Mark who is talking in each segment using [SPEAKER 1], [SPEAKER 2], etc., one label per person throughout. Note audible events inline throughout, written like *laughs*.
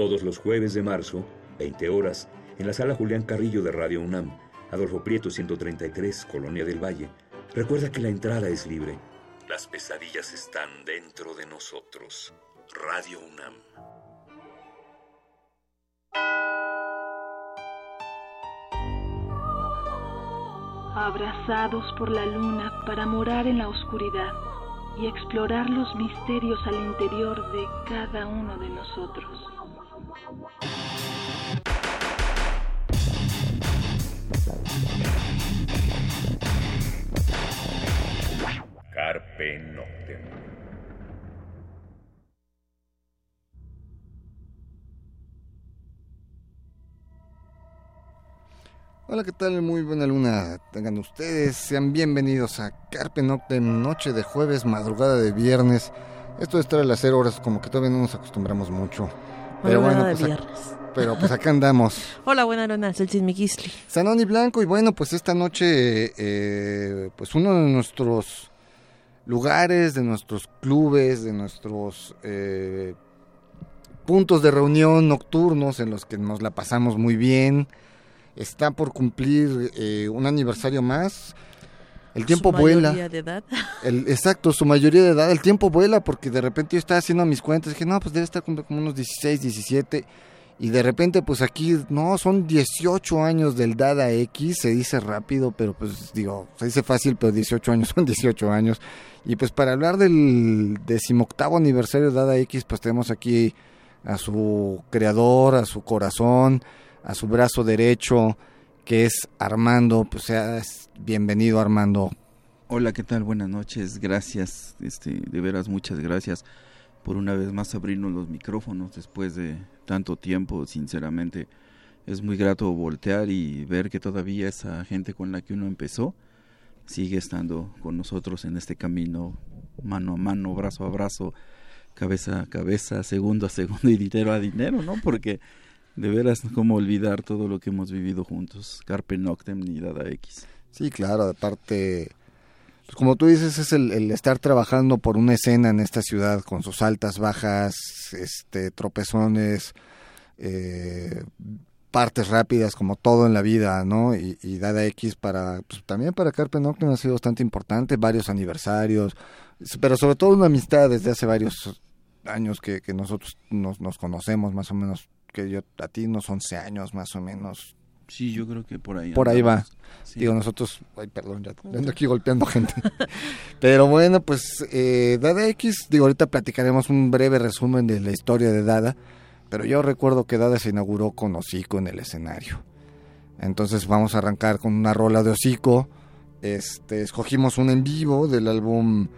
[SPEAKER 1] Todos los jueves de marzo, 20 horas, en la sala Julián Carrillo de Radio UNAM, Adolfo Prieto 133, Colonia del Valle. Recuerda que la entrada es libre. Las pesadillas están dentro de nosotros. Radio UNAM.
[SPEAKER 2] Abrazados por la luna para morar en la oscuridad y explorar los misterios al interior de cada uno de nosotros.
[SPEAKER 1] Carpe Noctem.
[SPEAKER 3] Hola, ¿qué tal? Muy buena luna tengan ustedes. Sean bienvenidos a Carpe Noctem, noche de jueves, madrugada de viernes. Esto de estar a las 0 horas, como que todavía no nos acostumbramos mucho. Pero bueno,
[SPEAKER 4] de
[SPEAKER 3] pues,
[SPEAKER 4] viernes.
[SPEAKER 3] pero pues acá andamos. *laughs*
[SPEAKER 4] Hola, buena luna, soy Chismi Gisli.
[SPEAKER 3] Sanón y Blanco, y bueno, pues esta noche, eh, pues uno de nuestros lugares, de nuestros clubes, de nuestros eh, puntos de reunión nocturnos en los que nos la pasamos muy bien, está por cumplir eh, un aniversario más. El tiempo
[SPEAKER 4] Su
[SPEAKER 3] vuela.
[SPEAKER 4] mayoría de edad. *laughs*
[SPEAKER 3] El, exacto, su mayoría de edad. El tiempo vuela porque de repente yo estaba haciendo mis cuentas. Dije, no, pues debe estar como, unos 16, 17. Y de repente, pues aquí, no, son 18 años del Dada X. Se dice rápido, pero pues digo, se dice fácil, pero 18 años *laughs* son 18 años. Y pues para hablar del decimoctavo aniversario de Dada X, pues tenemos aquí a su creador, a su corazón, a su brazo derecho, que es Armando. Pues seas bienvenido, Armando.
[SPEAKER 5] Hola, ¿qué tal? Buenas noches. Gracias, este, de veras muchas gracias por una vez más abrirnos los micrófonos después de tanto tiempo. Sinceramente, es muy grato voltear y ver que todavía esa gente con la que uno empezó sigue estando con nosotros en este camino, mano a mano, brazo a brazo, cabeza a cabeza, segundo a segundo y *laughs* dinero a dinero, ¿no? Porque de veras, ¿cómo olvidar todo lo que hemos vivido juntos? Carpe Noctem ni Dada X.
[SPEAKER 3] Sí, claro, aparte, pues como tú dices, es el, el estar trabajando por una escena en esta ciudad con sus altas, bajas, este, tropezones, eh, partes rápidas, como todo en la vida, ¿no? Y, y Dada X para, pues, también para Carpe Noctem ha sido bastante importante, varios aniversarios, pero sobre todo una amistad desde hace varios años que, que nosotros nos, nos conocemos, más o menos, que yo a ti unos 11 años más o menos,
[SPEAKER 5] Sí, yo creo que por ahí.
[SPEAKER 3] Por ahí va.
[SPEAKER 5] Sí.
[SPEAKER 3] Digo, nosotros, ay, perdón, ya ando aquí golpeando gente. *laughs* Pero bueno, pues eh, Dada X, digo, ahorita platicaremos un breve resumen de la historia de Dada, pero yo recuerdo que Dada se inauguró con Hocico en el escenario. Entonces vamos a arrancar con una rola de Hocico. Este, escogimos un en vivo del álbum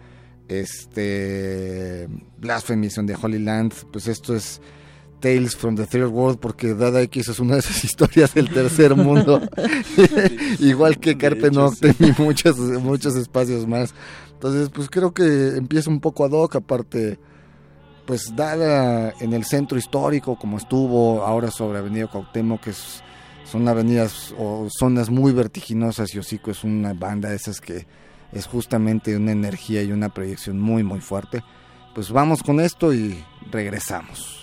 [SPEAKER 3] este Blasphemy on the Holy Land, pues esto es Tales from the Third World porque Dada X es una de esas *laughs* historias del tercer mundo. *laughs* Igual que Carpe Noctem y muchos, muchos espacios más. Entonces, pues creo que empieza un poco ad hoc, aparte, pues Dada en el centro histórico, como estuvo ahora sobre Avenida Cuauhtémoc, que es- son avenidas o zonas muy vertiginosas y Hocico es una banda de esas que es justamente una energía y una proyección muy, muy fuerte. Pues vamos con esto y regresamos.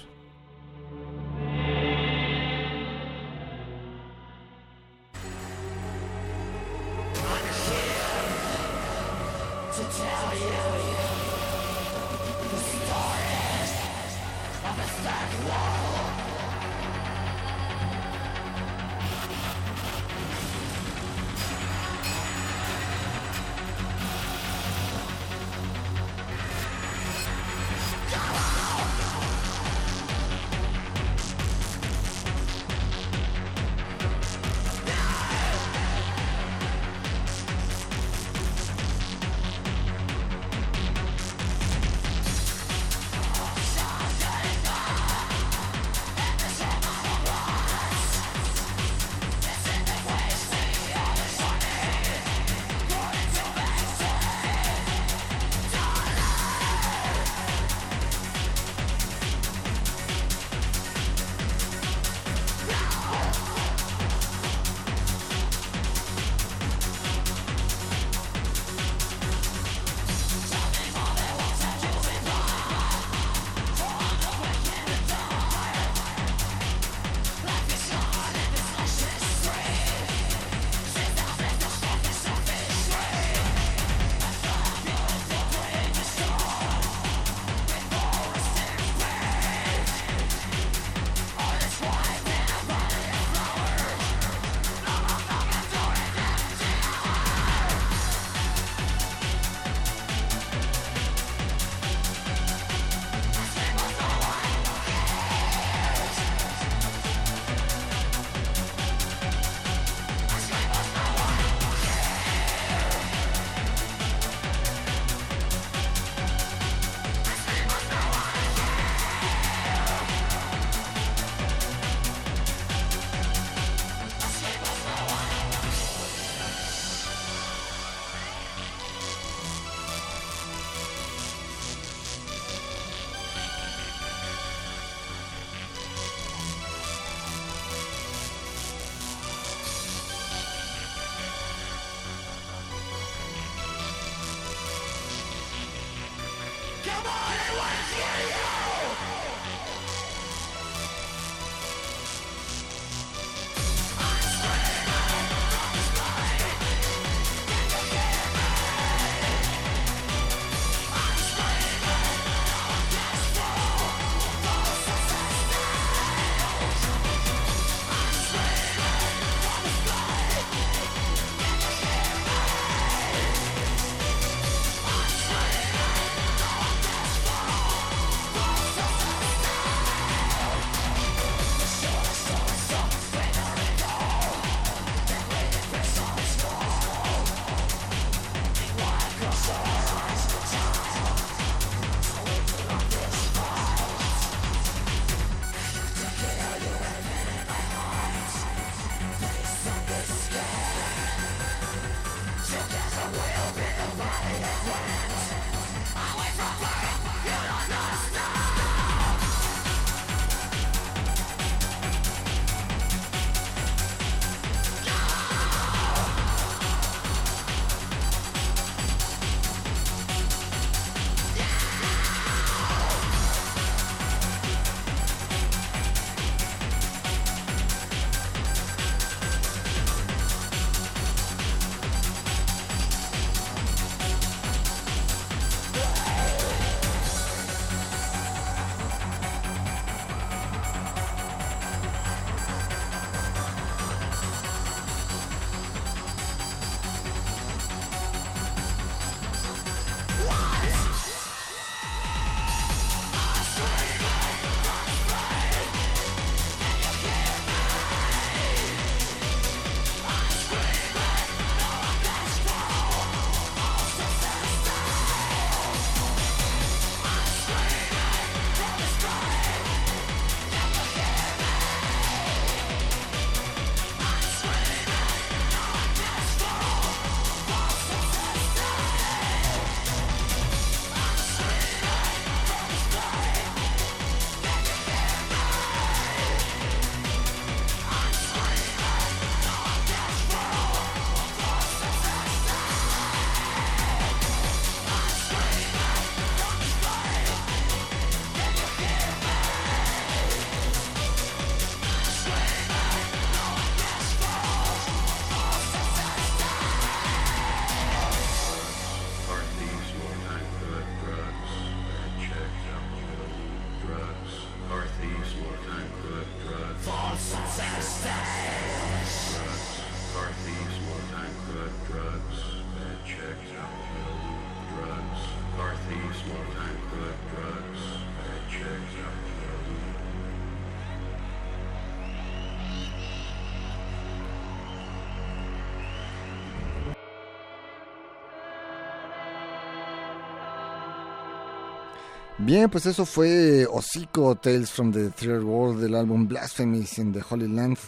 [SPEAKER 3] Bien, pues eso fue Hocico Tales from the Third World del álbum Blasphemies in the Holy Land,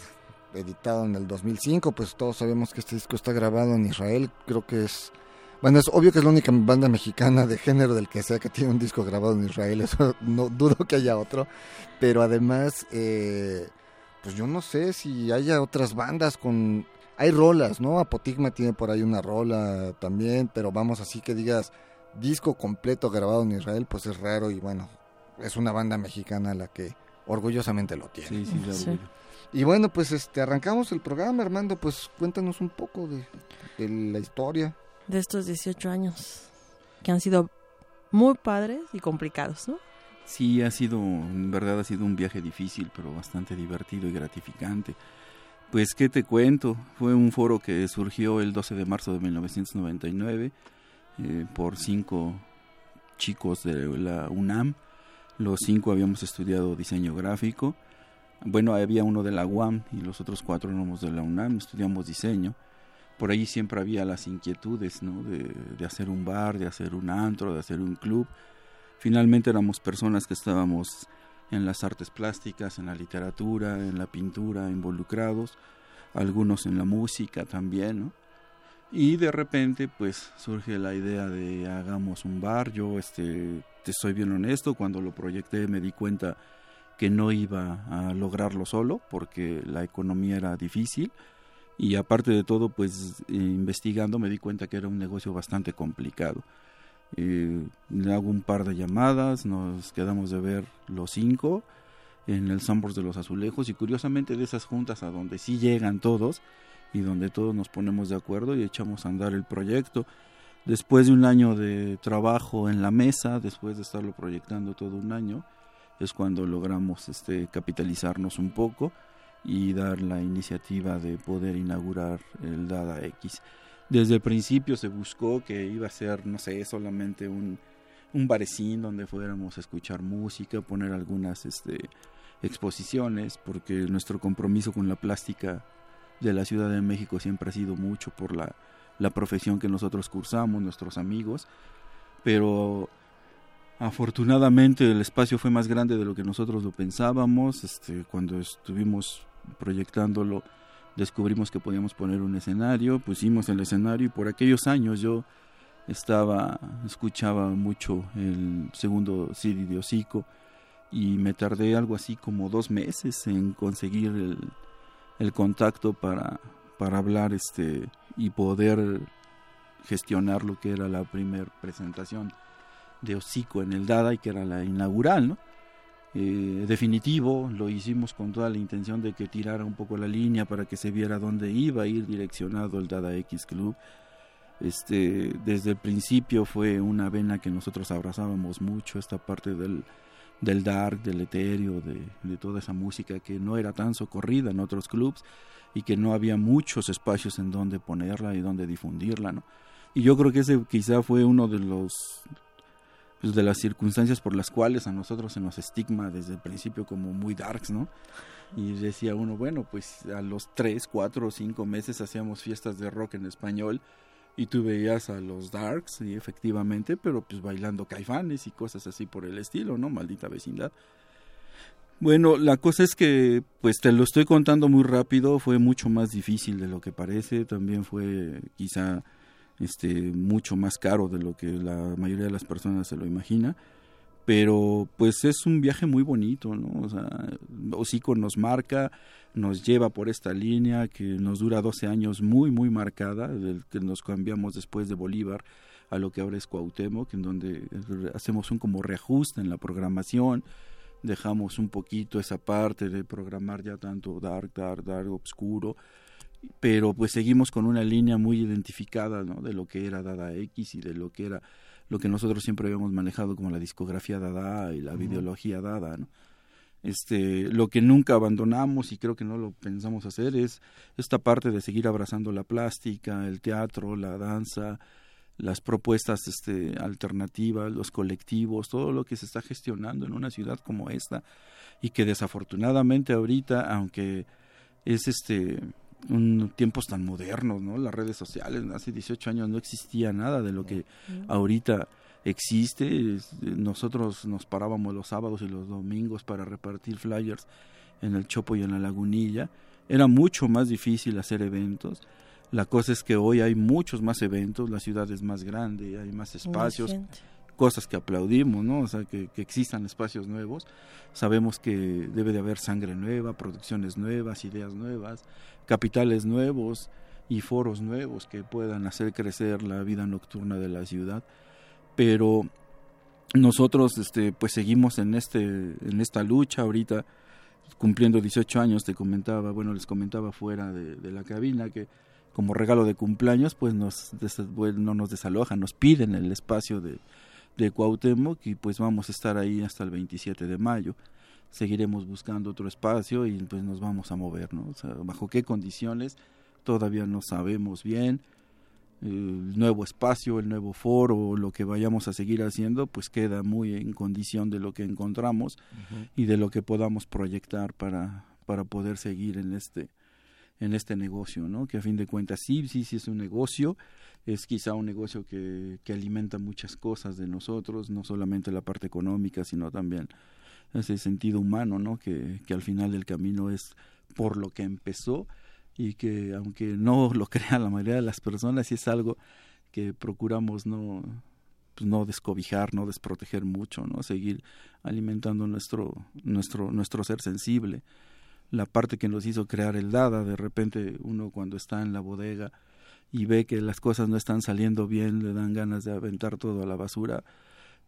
[SPEAKER 3] editado en el 2005. Pues todos sabemos que este disco está grabado en Israel. Creo que es. Bueno, es obvio que es la única banda mexicana de género del que sea que tiene un disco grabado en Israel. *laughs* Eso no dudo que haya otro. Pero además, eh, pues yo no sé si haya otras bandas con. Hay rolas, ¿no? Apotigma tiene por ahí una rola también, pero vamos así que digas disco completo grabado en Israel, pues es raro y bueno, es una banda mexicana la que orgullosamente lo tiene.
[SPEAKER 5] Sí, sí, sí.
[SPEAKER 3] Y bueno, pues este arrancamos el programa, Armando, pues cuéntanos un poco de, de, la historia.
[SPEAKER 4] De estos 18 años, que han sido muy padres y complicados, ¿no?
[SPEAKER 5] Sí, ha sido, en verdad ha sido un viaje difícil, pero bastante divertido y gratificante. Pues, ¿qué te cuento? Fue un foro que surgió el 12 de marzo de 1999 eh, por cinco chicos de la UNAM. Los cinco habíamos estudiado diseño gráfico. Bueno, había uno de la UAM y los otros cuatro éramos de la UNAM, estudiamos diseño. Por ahí siempre había las inquietudes ¿no? de, de hacer un bar, de hacer un antro, de hacer un club. Finalmente éramos personas que estábamos en las artes plásticas, en la literatura, en la pintura, involucrados, algunos en la música también, ¿no? Y de repente pues surge la idea de hagamos un bar. Yo este te soy bien honesto, cuando lo proyecté me di cuenta que no iba a lograrlo solo porque la economía era difícil y aparte de todo pues investigando me di cuenta que era un negocio bastante complicado. Eh, hago un par de llamadas, nos quedamos de ver los cinco en el Sambors de los Azulejos y curiosamente de esas juntas a donde sí llegan todos, y donde todos nos ponemos de acuerdo y echamos a andar el proyecto. Después de un año de trabajo en la mesa, después de estarlo proyectando todo un año, es cuando logramos este, capitalizarnos un poco y dar la iniciativa de poder inaugurar el Dada X. Desde el principio se buscó que iba a ser, no sé, solamente un, un barecín donde fuéramos a escuchar música, poner algunas este, exposiciones, porque nuestro compromiso con la plástica de la Ciudad de México siempre ha sido mucho por la, la profesión que nosotros cursamos, nuestros amigos, pero afortunadamente el espacio fue más grande de lo que nosotros lo pensábamos, este, cuando estuvimos proyectándolo descubrimos que podíamos poner un escenario, pusimos el escenario y por aquellos años yo estaba, escuchaba mucho el segundo CD de Hocico y me tardé algo así como dos meses en conseguir el, el contacto para, para hablar este y poder gestionar lo que era la primera presentación de Hocico en el Dada y que era la inaugural, ¿no? Eh, definitivo, lo hicimos con toda la intención de que tirara un poco la línea para que se viera dónde iba a ir direccionado el Dada X Club. Este, desde el principio fue una vena que nosotros abrazábamos mucho, esta parte del, del dark, del etéreo, de, de, toda esa música que no era tan socorrida en otros clubs y que no había muchos espacios en donde ponerla y donde difundirla, ¿no? Y yo creo que ese quizá fue uno de los pues, de las circunstancias por las cuales a nosotros se nos estigma desde el principio como muy darks, ¿no? Y decía uno, bueno, pues a los tres, cuatro o cinco meses hacíamos fiestas de rock en español y tú veías a los Darks, y efectivamente, pero pues bailando caifanes y cosas así por el estilo, ¿no? Maldita vecindad. Bueno, la cosa es que, pues te lo estoy contando muy rápido, fue mucho más difícil de lo que parece, también fue quizá este mucho más caro de lo que la mayoría de las personas se lo imagina, pero pues es un viaje muy bonito, ¿no? O sea, Hocico nos marca, nos lleva por esta línea que nos dura 12 años muy, muy marcada, del que nos cambiamos después de Bolívar a lo que ahora es Cuauhtémoc, en donde hacemos un como reajuste en la programación, dejamos un poquito esa parte de programar ya tanto dark, dark, dark, obscuro, pero pues seguimos con una línea muy identificada ¿no? de lo que era Dada X y de lo que era lo que nosotros siempre habíamos manejado como la discografía Dada y la videología Dada, ¿no? Este, lo que nunca abandonamos y creo que no lo pensamos hacer es esta parte de seguir abrazando la plástica, el teatro, la danza, las propuestas este, alternativas, los colectivos, todo lo que se está gestionando en una ciudad como esta y que desafortunadamente ahorita, aunque es este un tiempos tan modernos, ¿no? Las redes sociales, hace 18 años no existía nada de lo que ahorita existe. Nosotros nos parábamos los sábados y los domingos para repartir flyers en el Chopo y en la Lagunilla. Era mucho más difícil hacer eventos. La cosa es que hoy hay muchos más eventos, la ciudad es más grande, hay más espacios, cosas que aplaudimos, ¿no? O sea, que, que, existan espacios nuevos. Sabemos que debe de haber sangre nueva, producciones nuevas, ideas nuevas, capitales nuevos y foros nuevos que puedan hacer crecer la vida nocturna de la ciudad. Pero nosotros este pues seguimos en este en esta lucha ahorita cumpliendo 18 años te comentaba bueno les comentaba fuera de, la cabina que como regalo de cumpleaños pues nos no nos desalojan nos piden el espacio de de Cuauhtémoc y pues vamos a estar ahí hasta el 27 de mayo. Seguiremos buscando otro espacio y pues nos vamos a mover no o sea, bajo qué condiciones todavía no sabemos bien. El nuevo espacio, el nuevo foro, lo que vayamos a seguir haciendo, pues queda muy en condición de lo que encontramos y de lo que podamos proyectar para, para poder seguir en este, en este negocio, ¿no? Que a fin de cuentas sí, sí, sí es un negocio, es quizá un negocio que, que alimenta muchas cosas de nosotros, no solamente la parte económica, sino también ese sentido humano, ¿no? Que, que al final del camino es por lo que empezó y que aunque no lo *laughs* crean la mayoría de las personas, es algo que procuramos no pues no descobijar, no desproteger mucho, no seguir alimentando nuestro nuestro nuestro ser sensible. La parte que nos hizo crear el Dada, de repente uno cuando está en la bodega y ve que las cosas no están saliendo bien, le dan ganas de aventar todo a la basura,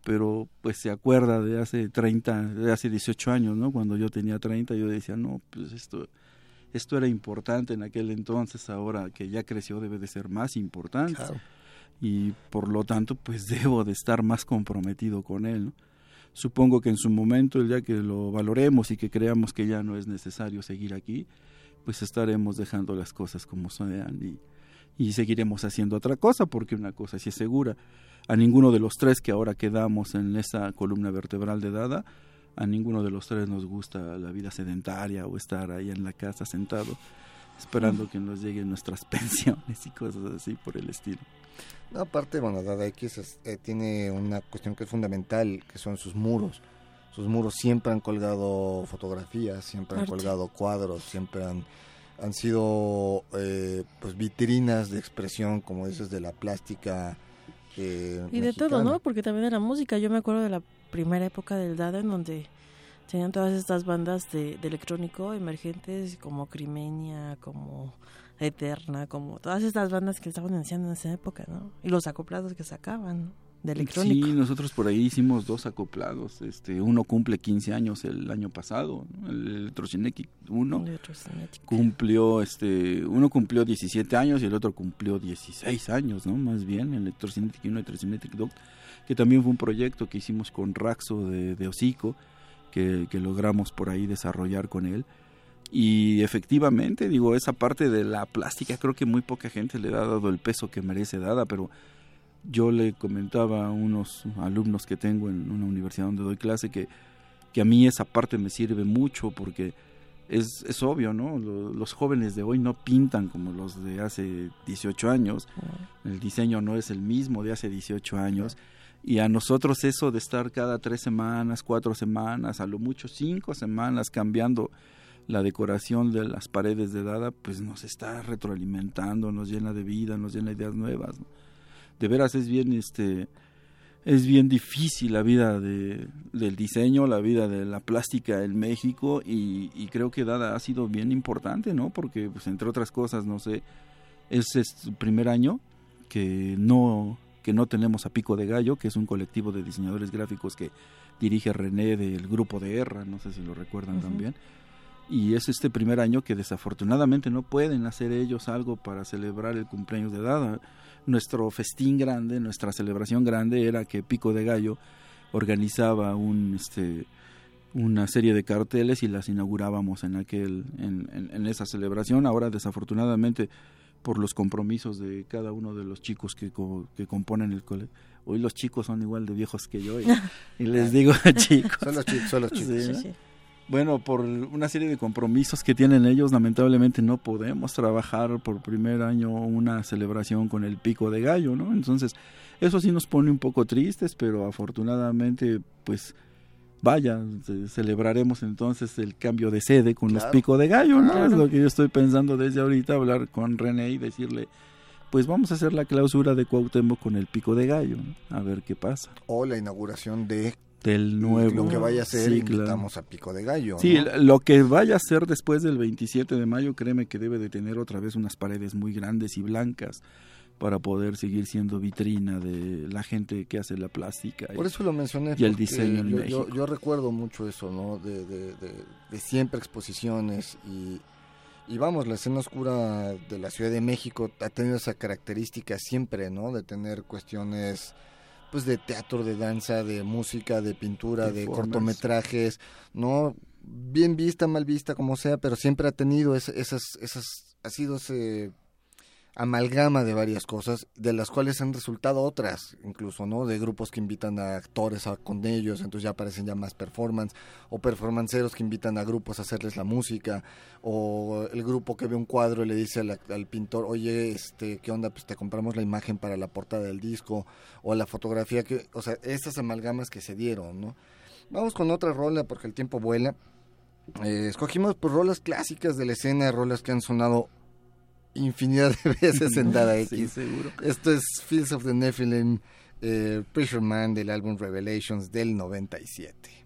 [SPEAKER 5] pero pues se acuerda de hace 30, de hace 18 años, ¿no? Cuando yo tenía 30, yo decía, "No, pues esto esto era importante en aquel entonces, ahora que ya creció debe de ser más importante. Y por lo tanto, pues debo de estar más comprometido con él. Supongo que en su momento, el día que lo valoremos y que creamos que ya no es necesario seguir aquí, pues estaremos dejando las cosas como sean y, y seguiremos haciendo otra cosa, porque una cosa sí es segura. A ninguno de los tres que ahora quedamos en esa columna vertebral de Dada, a ninguno de los tres nos gusta la vida sedentaria o estar ahí en la casa sentado esperando que nos lleguen nuestras *laughs* pensiones y cosas así por el estilo.
[SPEAKER 3] No, aparte, bueno, Dada X eh, tiene una cuestión que es fundamental, que son sus muros. Sus muros siempre han colgado fotografías, siempre han colgado cuadros, siempre han, han sido eh, pues vitrinas de expresión, como dices, de la plástica.
[SPEAKER 4] Eh, y de todo, ¿no? Porque también de la música. Yo me acuerdo de la primera época del Dada en donde tenían todas estas bandas de, electrónico emergentes como Crimenia, como Eterna, como todas estas bandas que estaban iniciando en esa época, ¿no? Y los acoplados que sacaban, De electrónico.
[SPEAKER 5] Sí, nosotros por ahí hicimos dos acoplados. Este, uno cumple 15 años el año pasado, el Electrocinetic 1. Cumplió, este, uno cumplió 17 años y el otro cumplió 16 años, ¿no? Más bien, el Electrocinetic 1 y Electrocinetic 2 que también fue un proyecto que hicimos con Raxo de, de Hocico, que, logramos por ahí desarrollar con él. Y efectivamente, digo, esa parte de la plástica creo que muy poca gente le ha dado el peso que merece dada, pero yo le comentaba a unos alumnos que tengo en una universidad donde doy clase que, que a mí esa parte me sirve mucho porque es, es obvio, ¿no? Los jóvenes de hoy no pintan como los de hace 18 años, el diseño no es el mismo de hace 18 años. Y a nosotros eso de estar cada tres semanas, cuatro semanas, a lo mucho cinco semanas cambiando la decoración de las paredes de Dada, pues nos está retroalimentando, nos llena de vida, nos llena de ideas nuevas. De veras es bien, este, es bien difícil la vida de, del diseño, la vida de la plástica en México y, y, creo que Dada ha sido bien importante, ¿no? Porque, pues, entre otras cosas, no sé, es el primer año que no que no tenemos a Pico de Gallo, que es un colectivo de diseñadores gráficos que dirige René del grupo de Erra, no sé si lo recuerdan también. Y es este primer año que desafortunadamente no pueden hacer ellos algo para celebrar el cumpleaños de Dada. Nuestro festín grande, nuestra celebración grande era que Pico de Gallo organizaba un este una serie de carteles y las inaugurábamos en aquel en, en esa celebración. Ahora desafortunadamente por los compromisos de cada uno de los chicos que, que componen el colegio. Hoy los chicos son igual de viejos que yo y, les *laughs* digo chicos.
[SPEAKER 3] Son los chicos, son los chicos.
[SPEAKER 5] Bueno, por una serie de compromisos que tienen ellos, lamentablemente no podemos trabajar por primer año una celebración con el pico de gallo, ¿no? Entonces, eso sí nos pone un poco tristes, pero afortunadamente, pues, vaya, celebraremos entonces el cambio de sede con los pico de gallo, ¿no? Es lo que yo estoy pensando desde ahorita, hablar con René y decirle, pues vamos a hacer la clausura de Cuauhtémoc con el pico de gallo, a ver qué pasa.
[SPEAKER 3] O la inauguración de
[SPEAKER 5] del nuevo.
[SPEAKER 3] Lo que vaya a ser, invitamos a Pico de Gallo.
[SPEAKER 5] Sí, lo que vaya a ser después del 27 de mayo, créeme que debe de tener otra vez unas paredes muy grandes y blancas para poder seguir siendo vitrina de la gente que hace la plástica.
[SPEAKER 3] Por eso lo mencioné.
[SPEAKER 5] Y el diseño en
[SPEAKER 3] yo,
[SPEAKER 5] México.
[SPEAKER 3] Yo, recuerdo mucho eso, ¿no? De, de, de, siempre exposiciones y, y vamos, la escena oscura de la Ciudad de México ha tenido esa característica siempre, ¿no? De tener cuestiones pues de teatro, de danza, de música, de pintura, de, cortometrajes, no bien vista, mal vista, como sea, pero siempre ha tenido esas, esas, ha sido ese amalgama de varias cosas, de las cuales han resultado otras, incluso, ¿no? De grupos que invitan a actores a, con ellos, entonces ya aparecen ya más performance, o performanceros que invitan a grupos a hacerles la música, o el grupo que ve un cuadro y le dice al, pintor, oye, este, ¿qué onda? Pues te compramos la imagen para la portada del disco, o la fotografía, que, o sea, estas amalgamas que se dieron, ¿no? Vamos con otra rola porque el tiempo vuela. Eh, escogimos pues rolas clásicas de la escena, rolas que han sonado infinidad de *laughs* veces en Dada X. Esto es Fields of the Nephilim, eh, Pressure Man del álbum Revelations del 97.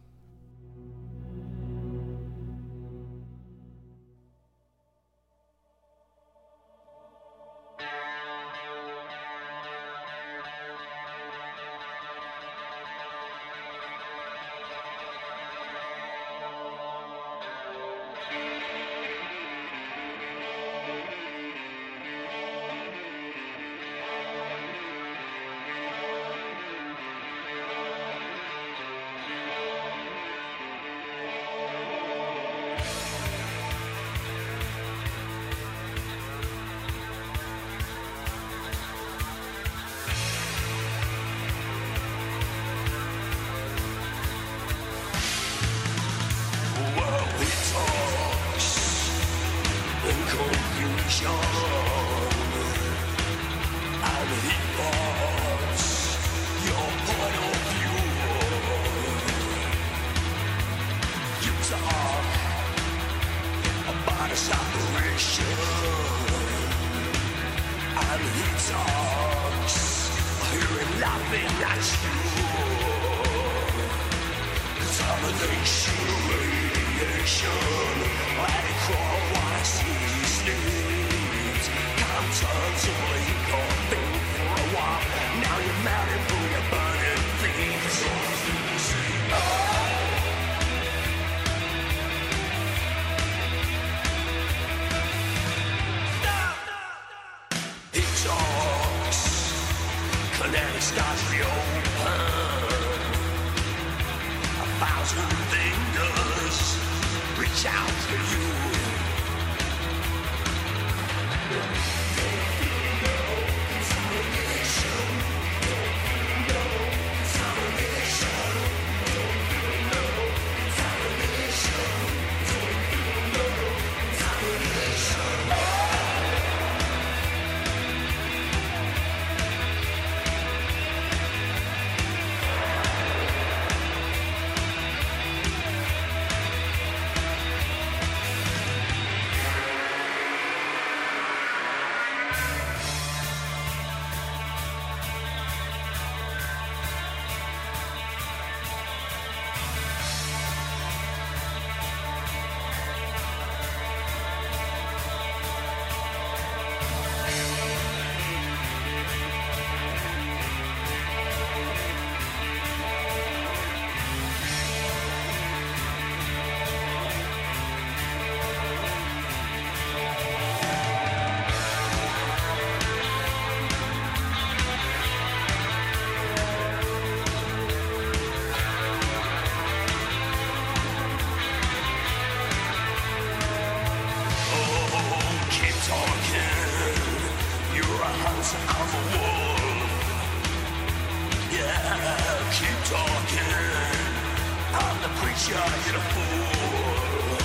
[SPEAKER 6] giant fool.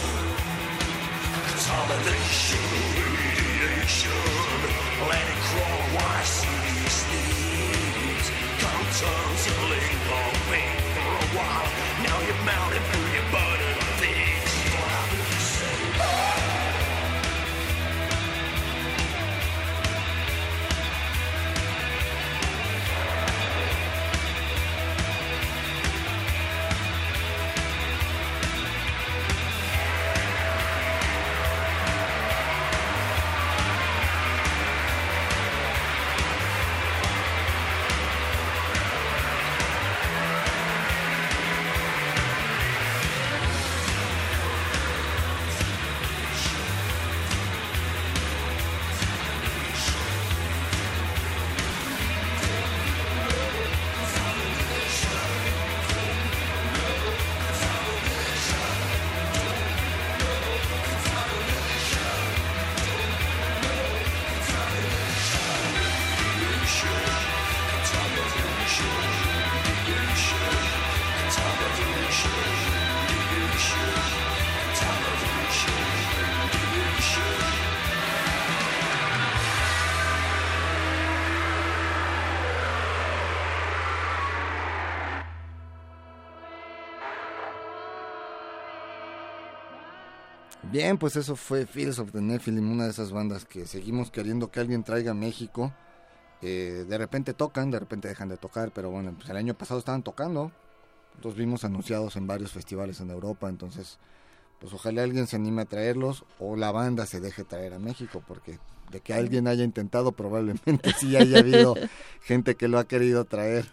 [SPEAKER 6] Contamination, radiation, let it crawl while city sleeps. Linger for a while.
[SPEAKER 3] Bien, pues eso fue Fields of the Nephilim, una de esas bandas que seguimos queriendo que alguien traiga a México. Eh, de repente tocan, de repente dejan de tocar, pero bueno, pues el año pasado estaban tocando. Los vimos anunciados en varios festivales en Europa, entonces pues ojalá alguien se anime a traerlos o la banda se deje traer a México, porque de que alguien haya intentado *laughs* probablemente sí haya habido *laughs* gente que lo ha querido traer.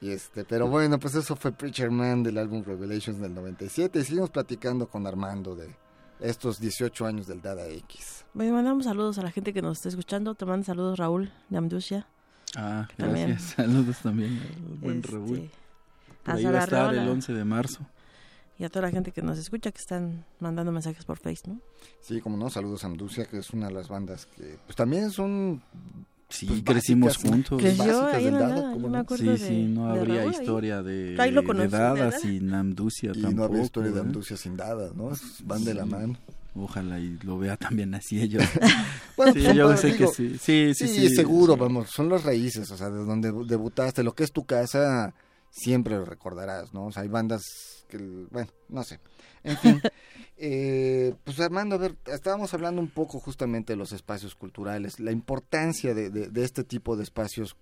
[SPEAKER 3] Y este, pero bueno, pues eso fue Preacher Man del álbum Revelations del 97 y seguimos platicando con Armando de estos 18 años del Dada X.
[SPEAKER 4] Me mandamos saludos a la gente que nos está escuchando. Te mando saludos Raúl de Amdusia.
[SPEAKER 5] Ah, gracias. *laughs* Saludos también buen este, Raúl. ahí va a estar el 11 de marzo.
[SPEAKER 4] Y a toda la gente que nos escucha, que están mandando mensajes por Facebook, ¿no?
[SPEAKER 3] Sí, como no, saludos a Amdusia, que es una de las bandas que pues también son
[SPEAKER 5] Sí, pues crecimos juntos.
[SPEAKER 4] Creció ahí me
[SPEAKER 5] acuerdo sí, sí, no habría historia de, de Dada sin Amducia
[SPEAKER 3] y no habría historia de Amducia sin Dada, ¿no? Van de la mano.
[SPEAKER 5] Ojalá y lo vea también así ellos. *laughs* bueno, sí, pues, yo sé que sí. Sí, sí,
[SPEAKER 3] sí. seguro, vamos, son las raíces, o sea, de donde debutaste, lo que es tu casa, siempre lo recordarás, ¿no? O sea, hay bandas que, bueno, no sé. En fin, *laughs* eh, pues Armando, a ver, estábamos hablando un poco justamente de los espacios culturales, la importancia de, de, este tipo de espacios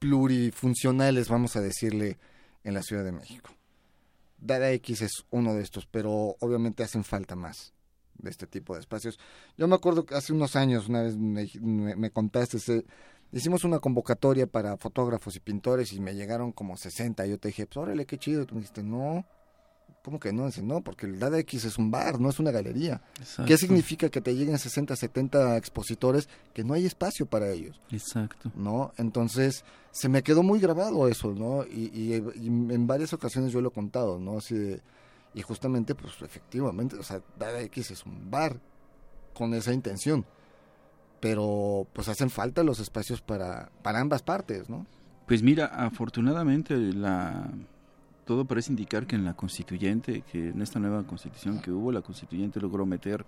[SPEAKER 3] plurifuncionales, vamos a decirle, en la Ciudad de México. Dada X es uno de estos, pero obviamente hacen falta más de este tipo de espacios. Yo me acuerdo que hace unos años, una vez me, contaste, hicimos una convocatoria para fotógrafos y pintores y me llegaron como 60. Yo te dije, pues órale, qué chido. Tú me dijiste, no, ¿Cómo que no? Dice, no, porque el Dada X es un bar, no es una galería. ¿Qué significa que te lleguen 60, 70 expositores que no hay espacio para ellos?
[SPEAKER 5] Exacto.
[SPEAKER 3] ¿No? Entonces, se me quedó muy grabado eso, ¿no? Y, en varias ocasiones yo lo he contado, ¿no? Así y justamente, pues efectivamente, o sea, Dada X es un bar con esa intención. Pero, pues hacen falta los espacios para, para ambas partes, ¿no?
[SPEAKER 5] Pues mira, afortunadamente la todo parece indicar que en la constituyente, que en esta nueva constitución que hubo, la constituyente logró meter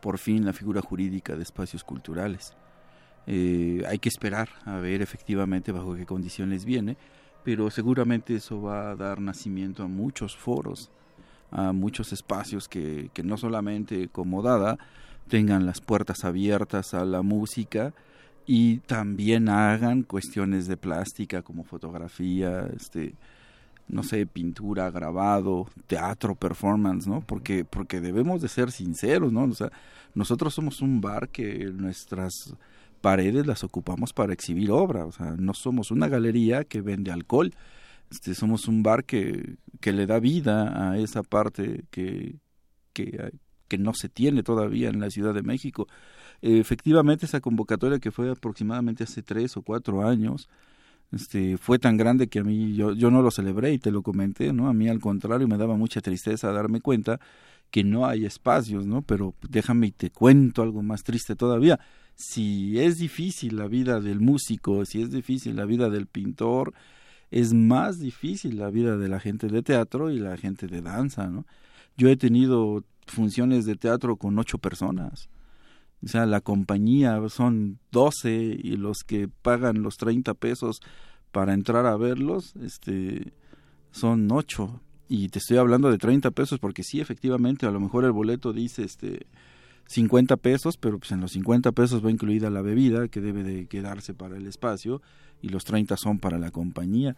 [SPEAKER 5] por fin la figura jurídica de espacios culturales. Eh, hay que esperar a ver efectivamente bajo qué condiciones viene, pero seguramente eso va a dar nacimiento a muchos foros, a muchos espacios que, que no solamente como dada tengan las puertas abiertas a la música, y también hagan cuestiones de plástica como fotografía, este, no sé, pintura, grabado, teatro, performance, ¿no? Porque, porque debemos de ser sinceros, ¿no? O sea, nosotros somos un bar que nuestras paredes las ocupamos para exhibir obra, o sea, no somos una galería que vende alcohol, este, somos un bar que, que le da vida a esa parte que, que, que no se tiene todavía en la Ciudad de México. efectivamente, esa convocatoria que fue aproximadamente hace tres o cuatro años, este, fue tan grande que a mí yo, yo no lo celebré y te lo comenté, ¿no? A mí al contrario me daba mucha tristeza darme cuenta que no hay espacios, ¿no? Pero déjame y te cuento algo más triste todavía. Si es difícil la vida del músico, si es difícil la vida del pintor, es más difícil la vida de la gente de teatro y la gente de danza, ¿no? Yo he tenido funciones de teatro con ocho personas. O sea, la compañía son doce y los que pagan los treinta pesos para entrar a verlos, este, son ocho. Y te estoy hablando de treinta pesos porque sí, efectivamente, a lo mejor el boleto dice, este, 50 pesos, pero pues en los 50 pesos va incluida la bebida que debe de quedarse para el espacio y los 30 son para la compañía.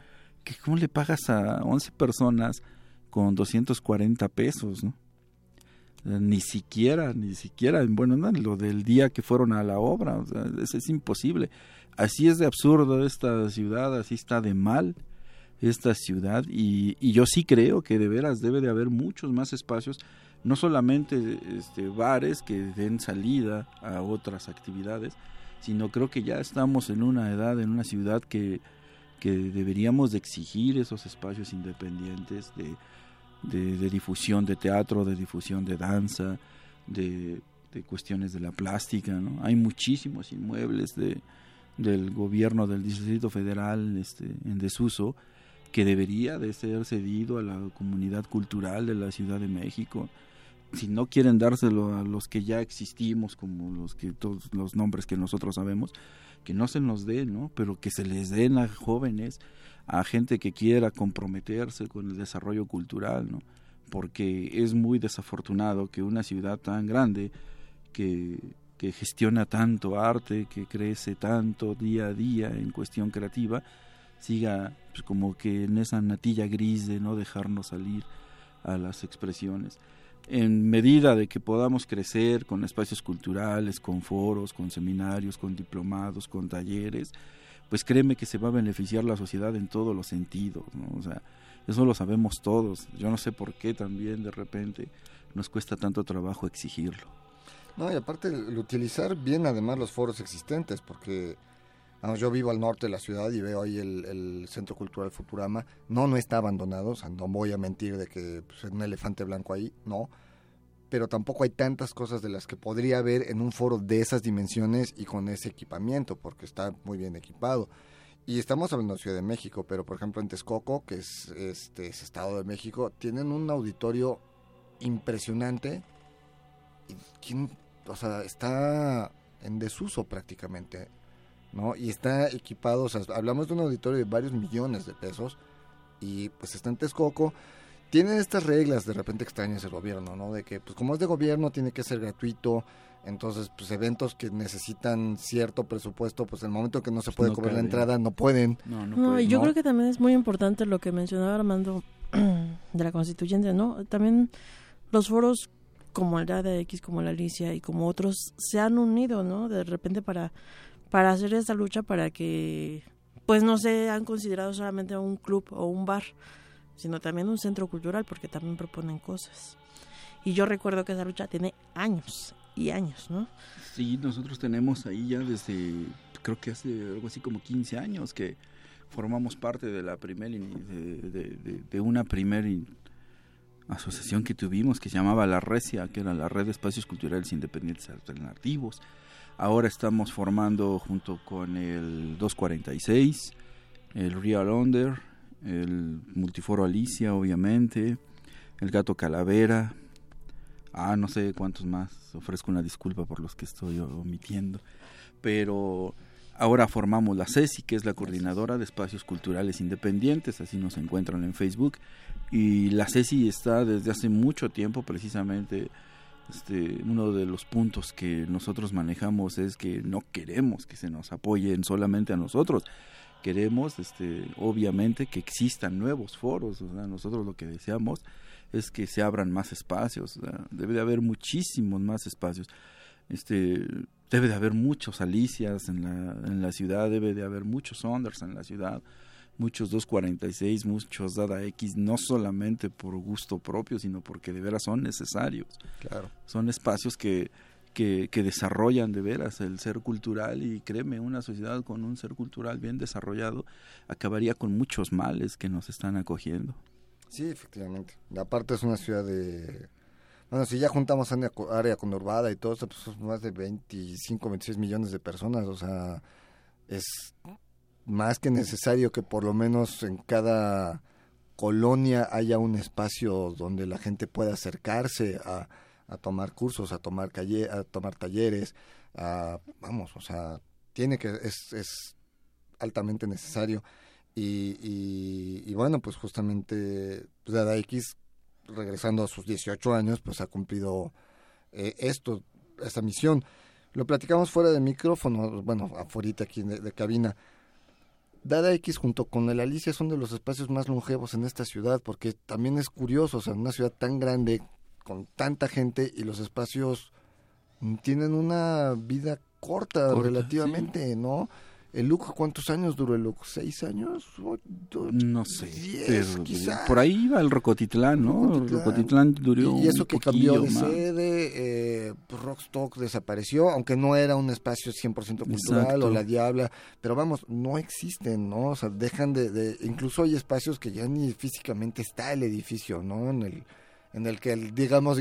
[SPEAKER 5] ¿Cómo le pagas a 11 personas con 240 pesos? Ni siquiera, ni siquiera, bueno, no, lo del día que fueron a la obra, es, imposible. Así es de absurdo esta ciudad, así está de mal esta ciudad y, yo sí creo que de veras debe de haber muchos más espacios no solamente este, bares que den salida a otras actividades, sino creo que ya estamos en una edad, en una ciudad que, que deberíamos de exigir esos espacios independientes de, de, difusión de teatro, de difusión de danza, de, cuestiones de la plástica. ¿no? Hay muchísimos inmuebles de, del gobierno del Distrito Federal este, en desuso que debería de ser cedido a la comunidad cultural de la Ciudad de México si no quieren dárselo a los que ya existimos, como los que todos los nombres que nosotros sabemos, que no se nos den, ¿no? Pero que se les den a jóvenes, a gente que quiera comprometerse con el desarrollo cultural, ¿no? Porque es muy desafortunado que una ciudad tan grande que, gestiona tanto arte, que crece tanto día a día en cuestión creativa, siga pues, como que en esa natilla gris de no dejarnos salir a las expresiones en medida de que podamos crecer con espacios culturales, con foros, con seminarios, con diplomados, con talleres, pues créeme que se va a beneficiar la sociedad en todos los sentidos, ¿no? O sea, eso lo sabemos todos. Yo no sé por qué también de repente nos cuesta tanto trabajo exigirlo.
[SPEAKER 3] No, y aparte el utilizar bien además los foros existentes, porque yo vivo al norte de la ciudad y veo ahí el, Centro Cultural Futurama. No, no está abandonado, o sea, no voy a mentir de que pues, un elefante blanco ahí, no. Pero tampoco hay tantas cosas de las que podría haber en un foro de esas dimensiones y con ese equipamiento, porque está muy bien equipado. Y estamos hablando de Ciudad de México, pero por ejemplo en Texcoco, que es este Estado de México, tienen un auditorio impresionante. Y ¿quién, o sea, está en desuso prácticamente. ¿no? Y está equipado, o sea, hablamos de un auditorio de varios millones de pesos y pues está en Texcoco. Tiene estas reglas de repente extrañas el gobierno, ¿no? De que pues como es de gobierno tiene que ser gratuito, entonces pues eventos que necesitan cierto presupuesto, pues en el momento que no se puede cobrar la entrada no pueden.
[SPEAKER 4] No, no, y yo creo que también es muy importante lo que mencionaba Armando *clears throat* de la constituyente, ¿no? También los foros como el DADA X, como la Alicia y como otros se han unido, ¿no? De repente para para hacer esta lucha para que pues no sean considerados solamente un club o un bar, sino también un centro cultural porque también proponen cosas. Y yo recuerdo que esa lucha tiene años y años, ¿no?
[SPEAKER 5] Sí, nosotros tenemos ahí ya desde, creo que hace algo así como 15 años que formamos parte de la primera, de, de, una primera asociación que tuvimos que se llamaba La Recia, que era la Red de Espacios Culturales Independientes Alternativos Ahora estamos formando junto con el 246, el Real Under, el Multiforo Alicia, obviamente, el Gato Calavera. Ah, no sé cuántos más. Ofrezco una disculpa por los que estoy omitiendo. Pero ahora formamos la CESI, que es la coordinadora de espacios culturales independientes, así nos encuentran en Facebook. Y la CESI está desde hace mucho tiempo precisamente este, uno de los puntos que nosotros manejamos es que no queremos que se nos apoyen solamente a nosotros. Queremos, este, obviamente, que existan nuevos foros. O sea, nosotros lo que deseamos es que se abran más espacios. debe de haber muchísimos más espacios. Este, debe de haber muchos Alicias en la, en la ciudad, debe de haber muchos Saunders en la ciudad muchos 246, muchos Dada X, no solamente por gusto propio, sino porque de veras son necesarios.
[SPEAKER 3] Claro.
[SPEAKER 5] Son espacios que, que, que, desarrollan de veras el ser cultural y créeme, una sociedad con un ser cultural bien desarrollado acabaría con muchos males que nos están acogiendo.
[SPEAKER 3] Sí, efectivamente. Aparte es una ciudad de... Bueno, si ya juntamos área conurbada y todo eso, pues son más de 25, 26 millones de personas, o sea, es más que necesario que por lo menos en cada colonia haya un espacio donde la gente pueda acercarse a, a tomar cursos, a tomar, calle, a tomar talleres, a, vamos, o sea, tiene que, es, es altamente necesario. Y, y, bueno, pues justamente pues Dada X, regresando a sus 18 años, pues ha cumplido eh, esto, esta misión. Lo platicamos fuera de micrófono, bueno, afuera aquí de, cabina. Dada X junto con el Alicia son de los espacios más longevos en esta ciudad, porque también es curioso, o sea, una ciudad tan grande, con tanta gente, y los espacios tienen una vida corta, relativamente, ¿no? ¿El look cuántos años duró el look? ¿Seis años?
[SPEAKER 5] No sé. Diez, Por ahí iba el Rocotitlán, ¿no? Rocotitlán, duró
[SPEAKER 3] Y eso que cambió de sede, eh, pues Rockstock desapareció, aunque no era un espacio 100% cultural o la Diabla, pero vamos, no existen, ¿no? O sea, dejan de, de... Incluso hay espacios que ya ni físicamente está el edificio, ¿no? En el, en el que, digamos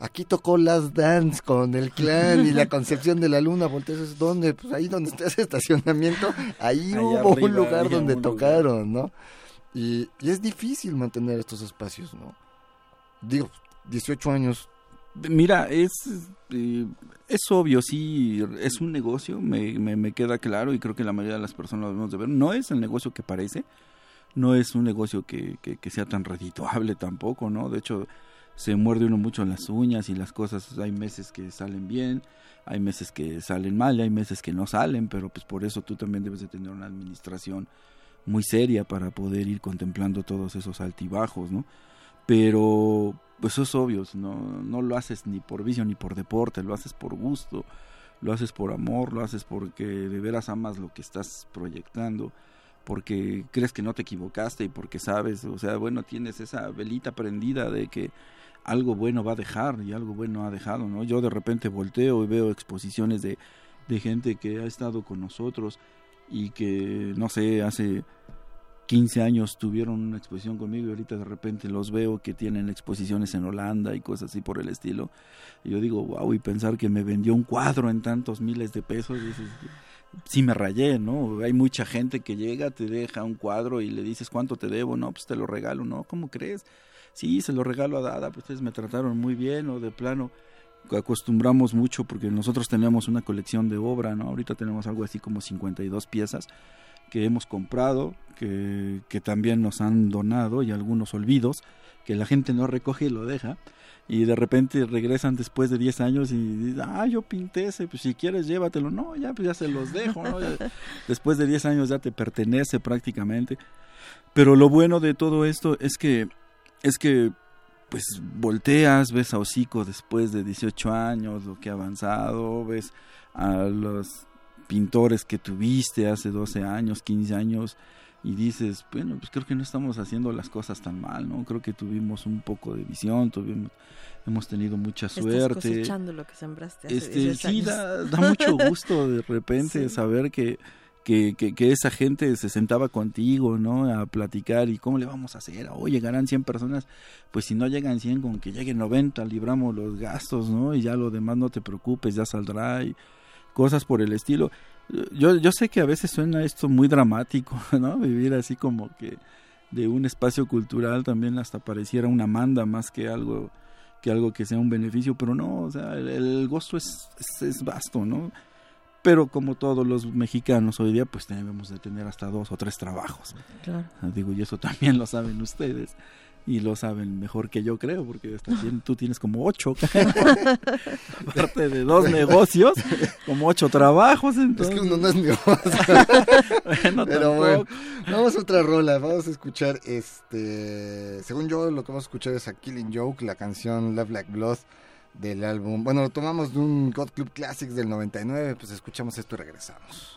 [SPEAKER 3] aquí tocó Last Dance con el clan y la *laughs* concepción de la luna, volteas, ¿dónde? Pues ahí donde está ese estacionamiento, ahí hubo un lugar donde tocaron, ¿no? Y, es difícil mantener estos espacios, ¿no? Digo, 18 años.
[SPEAKER 5] Mira, es, eh, es obvio, sí, es un negocio, me, me, queda claro y creo que la mayoría de las personas lo debemos de ver. No es el negocio que parece, no es un negocio que, que, que sea tan redituable *laughs* tampoco, ¿no? De hecho, se muerde uno mucho las uñas y las cosas, hay meses que salen bien, hay meses que salen mal, hay meses que no salen, pero pues por eso tú también debes de tener una administración muy seria para poder ir contemplando todos esos altibajos, ¿no? Pero pues eso es obvio, no, no lo haces ni por vicio ni por deporte, lo haces por gusto, lo haces por amor, lo haces porque de veras amas lo que estás proyectando, porque crees que no te equivocaste y porque sabes, o sea, bueno, tienes esa velita prendida de que algo bueno va a dejar y algo bueno ha dejado, ¿no? Yo de repente volteo y veo exposiciones de, de gente que ha estado con nosotros y que, no sé, hace 15 años tuvieron una exposición conmigo y ahorita de repente los veo que tienen exposiciones en Holanda y cosas así por el estilo. Y yo digo, wow, y pensar que me vendió un cuadro en tantos miles de pesos, dices, sí me rayé, ¿no? Hay mucha gente que llega, te deja un cuadro y le dices, ¿cuánto te debo? No, pues te lo regalo, ¿no? ¿Cómo crees? sí, se lo regalo a Dada, pues ustedes me trataron muy bien o de plano acostumbramos mucho porque nosotros tenemos una colección de obra, ¿no? Ahorita tenemos algo así como 52 piezas que hemos comprado, que, que también nos han donado y algunos olvidos que la gente no recoge y lo deja y de repente regresan después de 10 años y dicen, ah, yo pinté ese, pues si quieres llévatelo. No, ya, pues ya se los dejo, ¿no? *laughs* después de 10 años ya te pertenece prácticamente. Pero lo bueno de todo esto es que es que pues volteas, ves a Hocico después de 18 años, lo que ha avanzado, ves a los pintores que tuviste hace 12 años, 15 años y dices, bueno, pues creo que no estamos haciendo las cosas tan mal, ¿no? Creo que tuvimos un poco de visión, tuvimos hemos tenido mucha suerte.
[SPEAKER 4] Estás lo que sembraste
[SPEAKER 5] hace este, sí, da, da, mucho *laughs* gusto de repente saber que que, que, esa gente se sentaba contigo, ¿no? A platicar y cómo le vamos a hacer. O llegarán 100 personas, pues si no llegan 100, con que lleguen 90, libramos los gastos, ¿no? Y ya lo demás no te preocupes, ya saldrá y cosas por el estilo. Yo, yo sé que a veces suena esto muy dramático, *laughs* ¿no? Vivir así como que de un espacio cultural también hasta pareciera una manda más que algo que algo que sea un beneficio, pero no, o sea, el, el gozo es, es, es vasto, ¿no? pero como todos los mexicanos hoy día, pues debemos de tener hasta dos o tres trabajos. Claro. Ah, digo, y eso también lo saben ustedes y lo saben mejor que yo creo, porque *laughs* tú tienes como ocho, *laughs* aparte de dos negocios, como ocho trabajos. Entonces...
[SPEAKER 3] Es que uno no es negocio. *laughs* bueno, Pero bueno, vamos a otra rola, vamos a escuchar, este, según yo lo que vamos a escuchar es a Killing Joke, la canción Love Like Blood del álbum. Bueno, lo tomamos de un God Club Classics del 99, pues escuchamos esto y regresamos.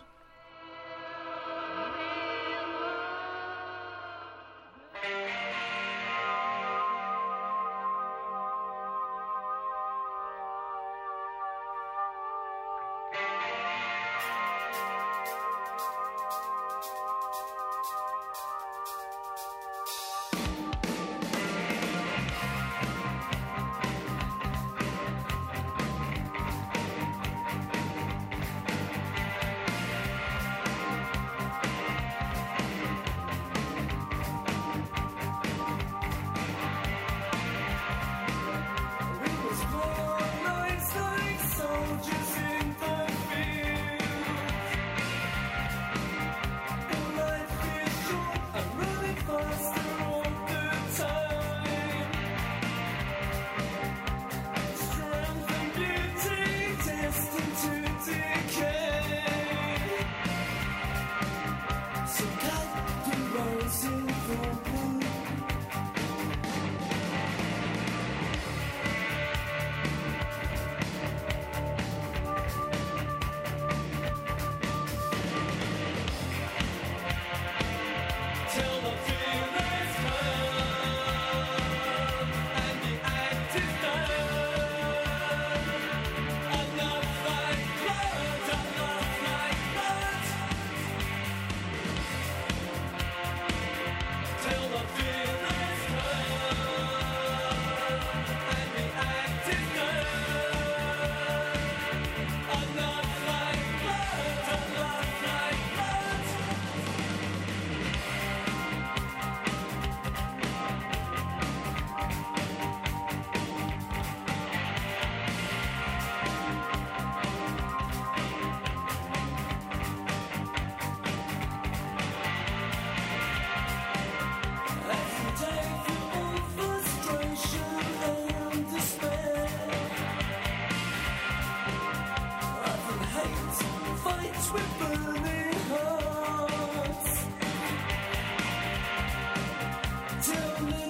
[SPEAKER 3] Amen.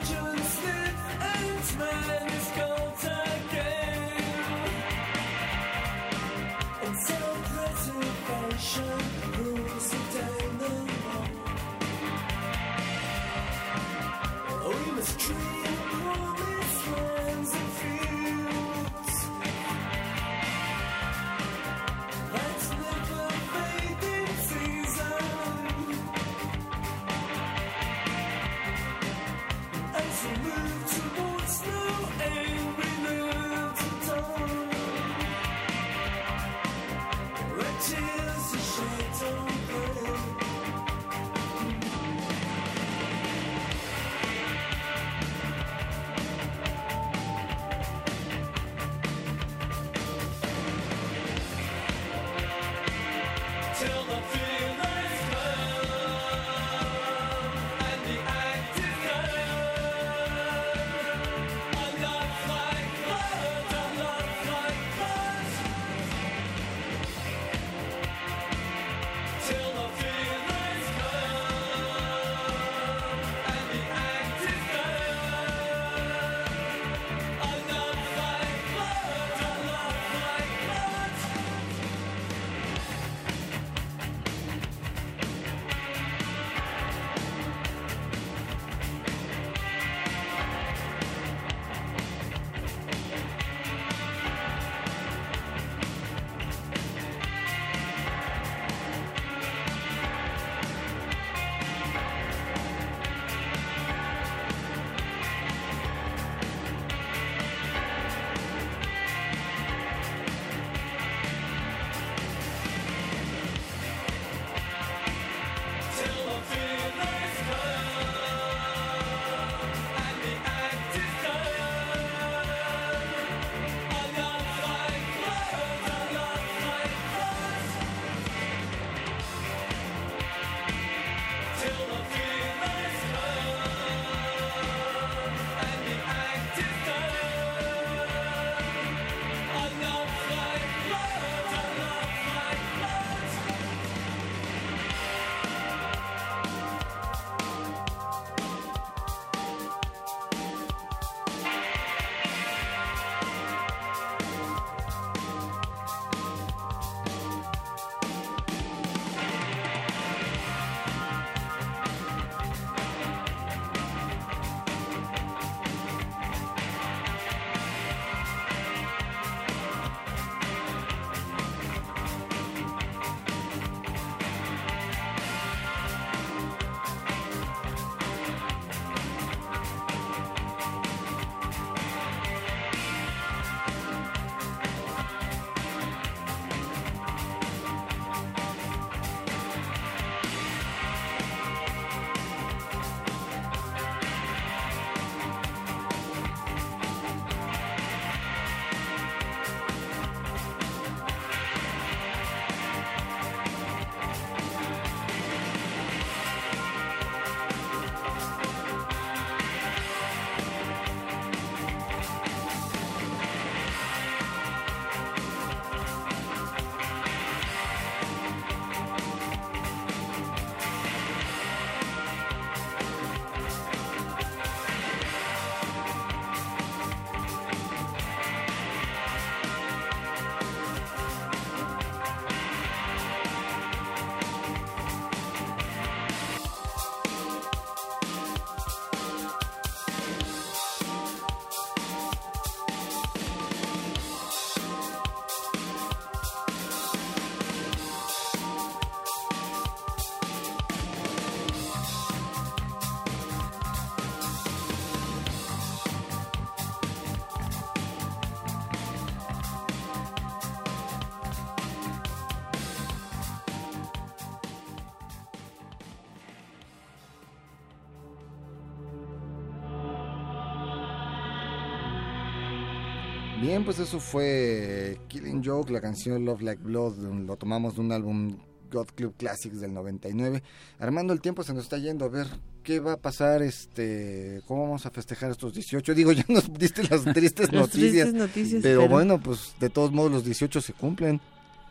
[SPEAKER 3] Bien, pues eso fue Killing Joke, la canción Love Like Blood, lo tomamos de un álbum God Club Classics del 99. Armando, el tiempo se nos está yendo a ver qué va a pasar, este, cómo vamos a festejar estos 18. Digo, ya nos *laughs* diste las tristes, *laughs* noticias, pero, bueno, pues de todos modos los 18 se cumplen.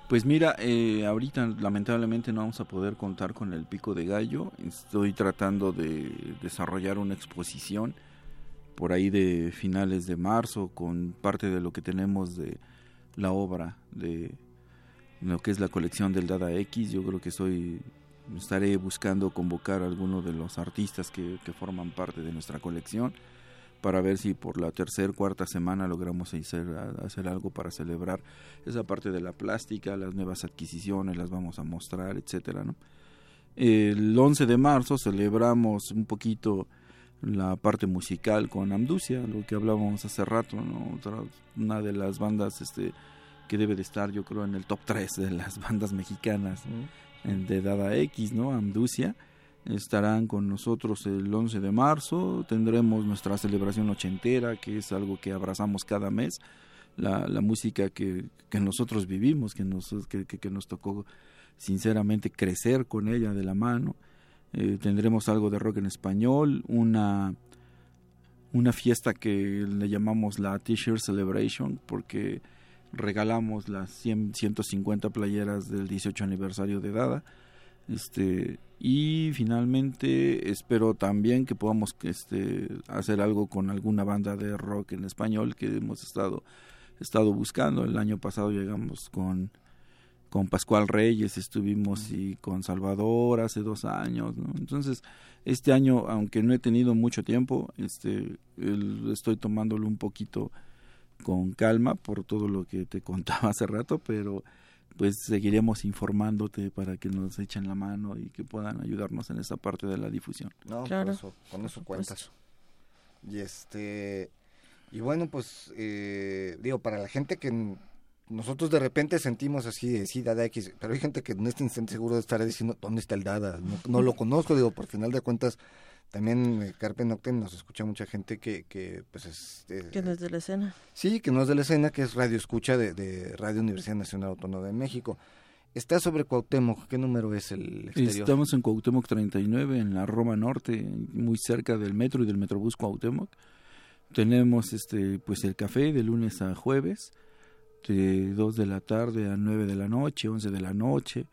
[SPEAKER 5] Pues mira, eh, ahorita lamentablemente no vamos a poder contar con el pico de gallo. Estoy tratando de desarrollar una exposición por ahí de finales de marzo con parte de lo que tenemos de la obra de lo que es la colección del Dada X. Yo creo que soy estaré buscando convocar a algunos de los artistas que, que forman parte de nuestra colección para ver si por la tercera cuarta semana logramos hacer, hacer algo para celebrar esa parte de la plástica, las nuevas adquisiciones, las vamos a mostrar, etcétera, ¿no? El 11 de marzo celebramos un poquito la parte musical con Amducia, lo que hablábamos hace rato, ¿no? una de las bandas este que debe de estar yo creo en el top 3 de las *laughs* bandas mexicanas de Dada X, ¿no? Amducia estarán con nosotros el 11 de marzo. Tendremos nuestra celebración ochentera, que es algo que abrazamos cada mes. La, la música que, que, nosotros vivimos, que nos, que, que, nos tocó sinceramente crecer con ella de la mano. Eh, tendremos algo de rock en español, una, una fiesta que le llamamos la T-shirt Celebration, porque regalamos las 100, 150 playeras del 18 aniversario de Dada. Este, y finalmente espero también que podamos este, hacer algo con alguna banda de rock en español que hemos estado, estado buscando. El año pasado llegamos con, con Pascual Reyes, estuvimos y con Salvador hace dos años. Entonces, este año, aunque no he tenido mucho tiempo, este, estoy tomándolo un poquito con calma por todo lo que te *laughs* contaba hace rato, pero pues seguiremos informándote para que nos echen la mano y que puedan ayudarnos en esa parte de la difusión.
[SPEAKER 3] No, claro. eso, con eso cuentas. Y este y bueno, pues eh, digo, para la gente que nosotros de repente sentimos así de sí, Dada X, pero hay gente que en este instante seguro estará diciendo, ¿dónde está el Dada? No, no lo conozco, digo, por final de cuentas también eh, Carpe Noctem nos escucha mucha gente que, que pues es...
[SPEAKER 4] Eh, que no es de la escena.
[SPEAKER 3] Sí, que no es de la escena, que es radio escucha de, de Radio Universidad Nacional Autónoma de México. Está sobre Cuauhtémoc, ¿qué número es el exterior?
[SPEAKER 5] Estamos en Cuauhtémoc 39, en la Roma Norte, muy cerca del metro y del Metrobús Cuauhtémoc. Tenemos este pues el café de lunes a jueves, de 2 de la tarde a 9 de la noche, 11 de la noche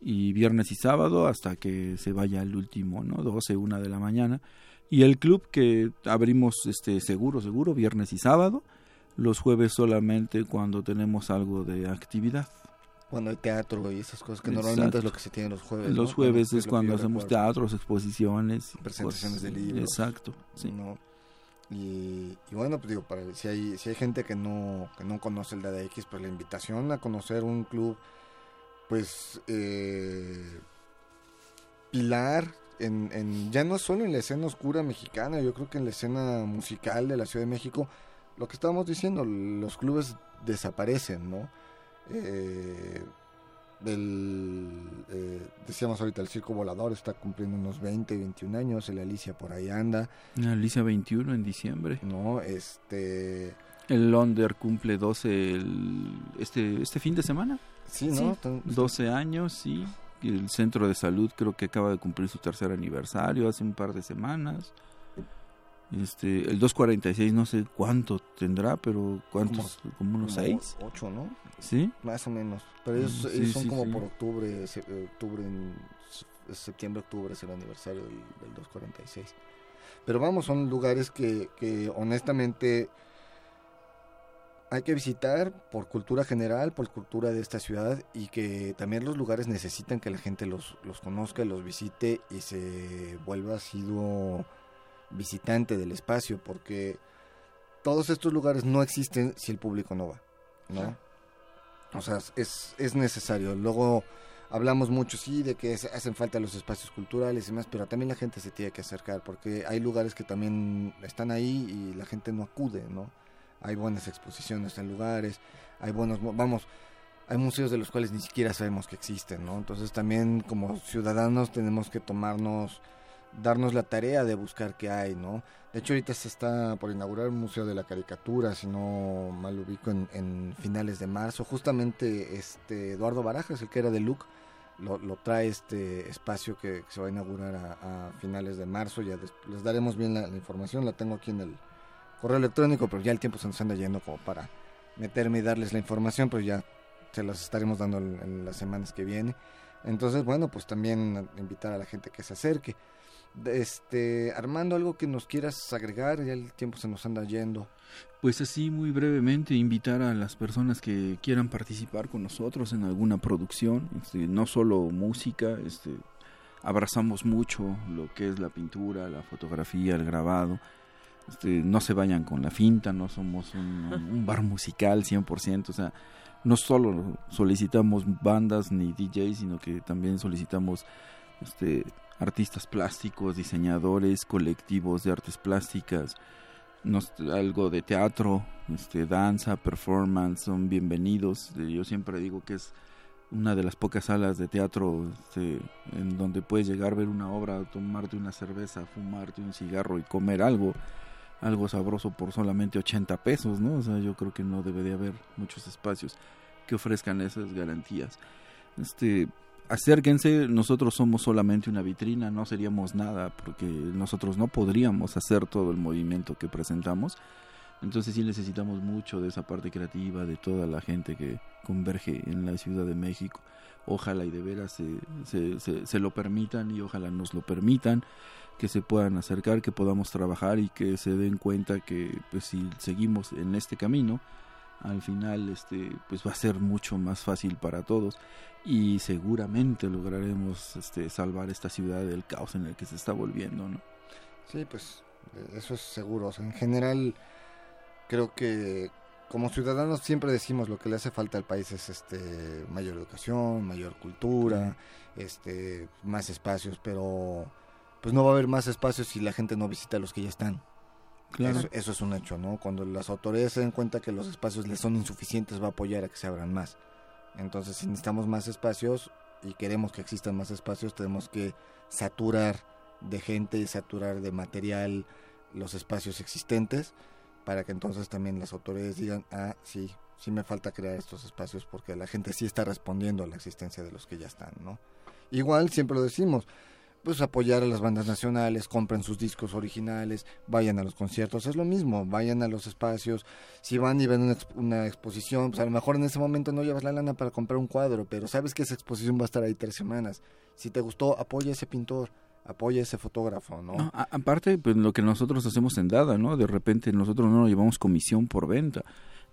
[SPEAKER 5] y viernes y sábado hasta que se vaya el último, ¿no? 12, 1 de la mañana. Y el club que abrimos este seguro, seguro, viernes y sábado, los jueves solamente cuando tenemos algo de actividad.
[SPEAKER 3] Cuando hay teatro y esas cosas, que normalmente es lo que se tiene los jueves.
[SPEAKER 5] Los jueves es cuando hacemos teatros, exposiciones.
[SPEAKER 3] Presentaciones de libros.
[SPEAKER 5] Exacto, sí.
[SPEAKER 3] Y, bueno, pues digo, si, hay, si hay gente que no, que no conoce el DADX, pues la invitación a conocer un club pues eh, pilar en, en, ya no solo en la escena oscura mexicana, yo creo que en la escena musical de la Ciudad de México, lo que estábamos diciendo, los clubes desaparecen, ¿no? Eh, eh, decíamos ahorita, el Circo Volador está cumpliendo unos 20, 21 años, el Alicia por ahí anda.
[SPEAKER 5] El Alicia 21 en diciembre.
[SPEAKER 3] No, este...
[SPEAKER 5] El Londer cumple 12 este, este fin de semana.
[SPEAKER 3] Sí, ¿no?
[SPEAKER 5] 12 años, sí. El centro de salud creo que acaba de cumplir su tercer aniversario hace un par de semanas. Este, el 246 no sé cuánto tendrá, pero cuántos, como, unos 6.
[SPEAKER 3] 8, ¿no?
[SPEAKER 5] Sí.
[SPEAKER 3] Más o menos. Pero ellos, son como por octubre, octubre en septiembre, octubre es el aniversario del, del 246. Pero vamos, son lugares que, que honestamente hay que visitar por cultura general, por cultura de esta ciudad y que también los lugares necesitan que la gente los, los conozca, los visite y se vuelva sido visitante del espacio porque todos estos lugares no existen si el público no va, ¿no? O sea, es, es necesario. Luego hablamos mucho, sí, de que hacen falta los espacios culturales y más, pero también la gente se tiene que acercar porque hay lugares que también están ahí y la gente no acude, ¿no? hay buenas exposiciones en lugares, hay buenos, vamos, hay museos de los cuales ni siquiera sabemos que existen, ¿no? Entonces también como ciudadanos tenemos que tomarnos, darnos la tarea de buscar qué hay, ¿no? De hecho ahorita se está por inaugurar un museo de la caricatura, si no mal ubico, en, finales de marzo. Justamente este Eduardo Barajas, el que era de Luke, lo, trae este espacio que, se va a inaugurar a, finales de marzo. Ya les daremos bien la información, la tengo aquí en el correo electrónico, pero ya el tiempo se nos anda yendo como para meterme y darles la información, pero ya se las estaremos dando en, las semanas que vienen. Entonces, bueno, pues también invitar a la gente que se acerque. Este, Armando, algo que nos quieras agregar, ya el tiempo se nos anda yendo.
[SPEAKER 5] Pues así muy brevemente invitar a las personas que quieran participar con nosotros en alguna producción, este, no solo música, este, abrazamos mucho lo que es la pintura, la fotografía, el grabado. Este, no se vayan con la finta, no somos un, *laughs* bar musical 100%, o sea, no solo solicitamos bandas ni DJs, sino que también solicitamos este, artistas plásticos, diseñadores, colectivos de artes plásticas, algo de teatro, este, danza, performance, son bienvenidos. Yo siempre digo que es una de las pocas salas de teatro este, en donde puedes llegar a ver una obra, tomarte una cerveza, fumarte un cigarro y comer algo, algo sabroso por solamente 80 pesos, ¿no? O sea, yo creo que no debe de haber muchos espacios que ofrezcan esas garantías. Este, acérquense, nosotros somos solamente una vitrina, no seríamos nada porque nosotros no podríamos hacer todo el movimiento que presentamos. Entonces sí necesitamos mucho de esa parte creativa, de toda la gente que converge en la Ciudad de México. Ojalá y de veras se, lo permitan y ojalá nos lo permitan, que se puedan acercar, que podamos trabajar y que se den cuenta que pues si seguimos en este camino, al final este pues va a ser mucho más fácil para todos y seguramente lograremos este salvar esta ciudad del caos en el que se está volviendo, ¿no?
[SPEAKER 3] Sí, pues eso es seguro. en general creo que como ciudadanos siempre decimos lo que le hace falta al país es este mayor educación, mayor cultura, este más espacios, pero pues no va a haber más espacios si la gente no visita los que ya están. Eso, es un hecho, ¿no? Cuando las autoridades se den cuenta que los espacios les son insuficientes, va a apoyar a que se abran más. Entonces, si necesitamos más espacios y queremos que existan más espacios, tenemos que saturar de gente y saturar de material los espacios existentes para que entonces también las autoridades digan, ah, sí, sí me falta crear estos espacios porque la gente sí está respondiendo a la existencia de los que ya están, ¿no? Igual siempre lo decimos, pues apoyar a las bandas nacionales, compren sus discos originales, vayan a los conciertos, es lo mismo, vayan a los espacios, si van y ven una, exposición, pues a lo mejor en ese momento no llevas la lana para comprar un cuadro, pero sabes que esa exposición va a estar ahí tres semanas. Si te gustó, apoya a ese pintor, apoya a ese fotógrafo, ¿no?
[SPEAKER 5] aparte, pues lo que nosotros hacemos en Dada, ¿no? De repente nosotros no nos llevamos comisión por venta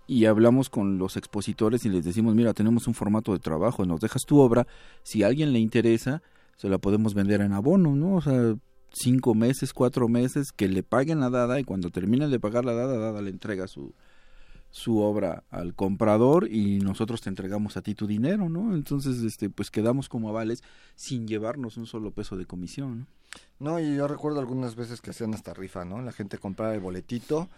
[SPEAKER 5] y hablamos con los expositores y les decimos, mira, tenemos un formato de trabajo, nos dejas tu obra, si a alguien le interesa, se la podemos vender en abono, ¿no? O sea, cinco meses, cuatro meses, que le paguen la dada y cuando terminen de pagar la dada, dada le entrega su, su obra al comprador y nosotros te entregamos a ti tu dinero, ¿no? Entonces, este, pues quedamos como avales sin llevarnos un solo peso de comisión, ¿no?
[SPEAKER 3] No, y yo recuerdo algunas veces que hacían esta rifa, ¿no? La gente compraba el boletito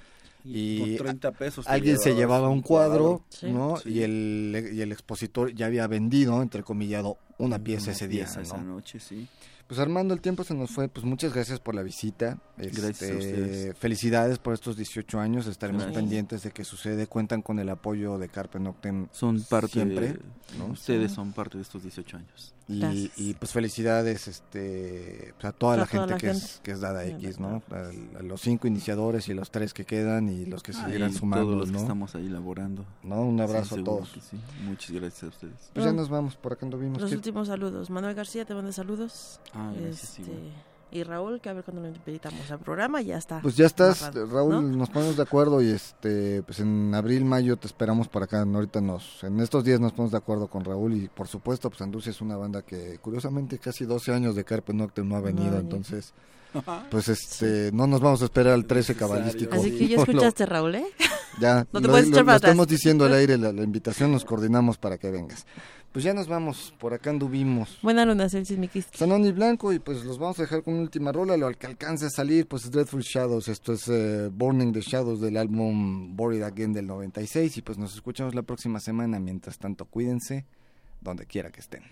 [SPEAKER 3] y,
[SPEAKER 5] 30 pesos
[SPEAKER 3] alguien se llevaba un cuadro, ¿no? Y, el, y el expositor ya había vendido, entre comillado, una pieza ese día,
[SPEAKER 5] esa noche, sí.
[SPEAKER 3] Pues Armando, el tiempo se nos fue. Pues muchas gracias por la visita. Este, felicidades por estos 18 años. Estaremos pendientes de que sucede. Cuentan con el apoyo de Carpe Noctem.
[SPEAKER 5] Son parte siempre. Ustedes son parte de estos 18 años.
[SPEAKER 3] Y, pues felicidades este pues, a toda, la, gente que, Es, que es Dada X, ¿no? A, los cinco iniciadores y los tres que quedan y los que seguirán sumando,
[SPEAKER 5] todos los que estamos ahí laborando.
[SPEAKER 3] ¿No? Un abrazo a todos.
[SPEAKER 5] Muchas gracias a ustedes.
[SPEAKER 3] Pues ya nos vamos, por acá anduvimos.
[SPEAKER 4] Los últimos saludos. Manuel García te manda saludos. Ah, este, y Raúl, que a ver cuando lo invitamos al programa, ya está.
[SPEAKER 3] Pues ya estás, Raúl, nos ponemos de acuerdo y este, pues en abril, mayo te esperamos por acá. Ahorita nos, en estos días nos ponemos de acuerdo con Raúl y por supuesto, pues Anducia es una banda que curiosamente casi 12 años de Carpe Noctem no ha venido, entonces *laughs* pues este no nos vamos a esperar al 13 cabalístico.
[SPEAKER 4] Así que ya *laughs* escuchaste, Raúl, ¿eh?
[SPEAKER 3] Ya, no te lo, estamos diciendo al aire, la, invitación nos coordinamos para que vengas. Pues ya nos vamos, por acá anduvimos.
[SPEAKER 4] Buena luna, Celsius Miquiste.
[SPEAKER 3] Sanón y Blanco, y pues los vamos a dejar con una última rola, lo que alcance a salir, pues es Dreadful Shadows, esto es eh, Burning the Shadows del álbum Buried Again del 96, y pues nos escuchamos la próxima semana, mientras tanto cuídense, donde quiera que estén.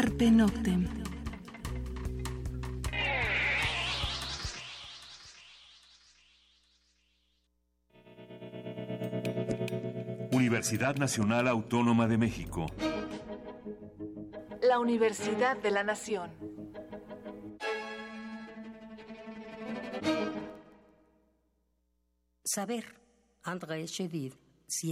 [SPEAKER 2] Carpe Noctem.
[SPEAKER 1] Universidad Nacional Autónoma de México.
[SPEAKER 2] La Universidad de la Nación.
[SPEAKER 6] Saber, André Chedid, 7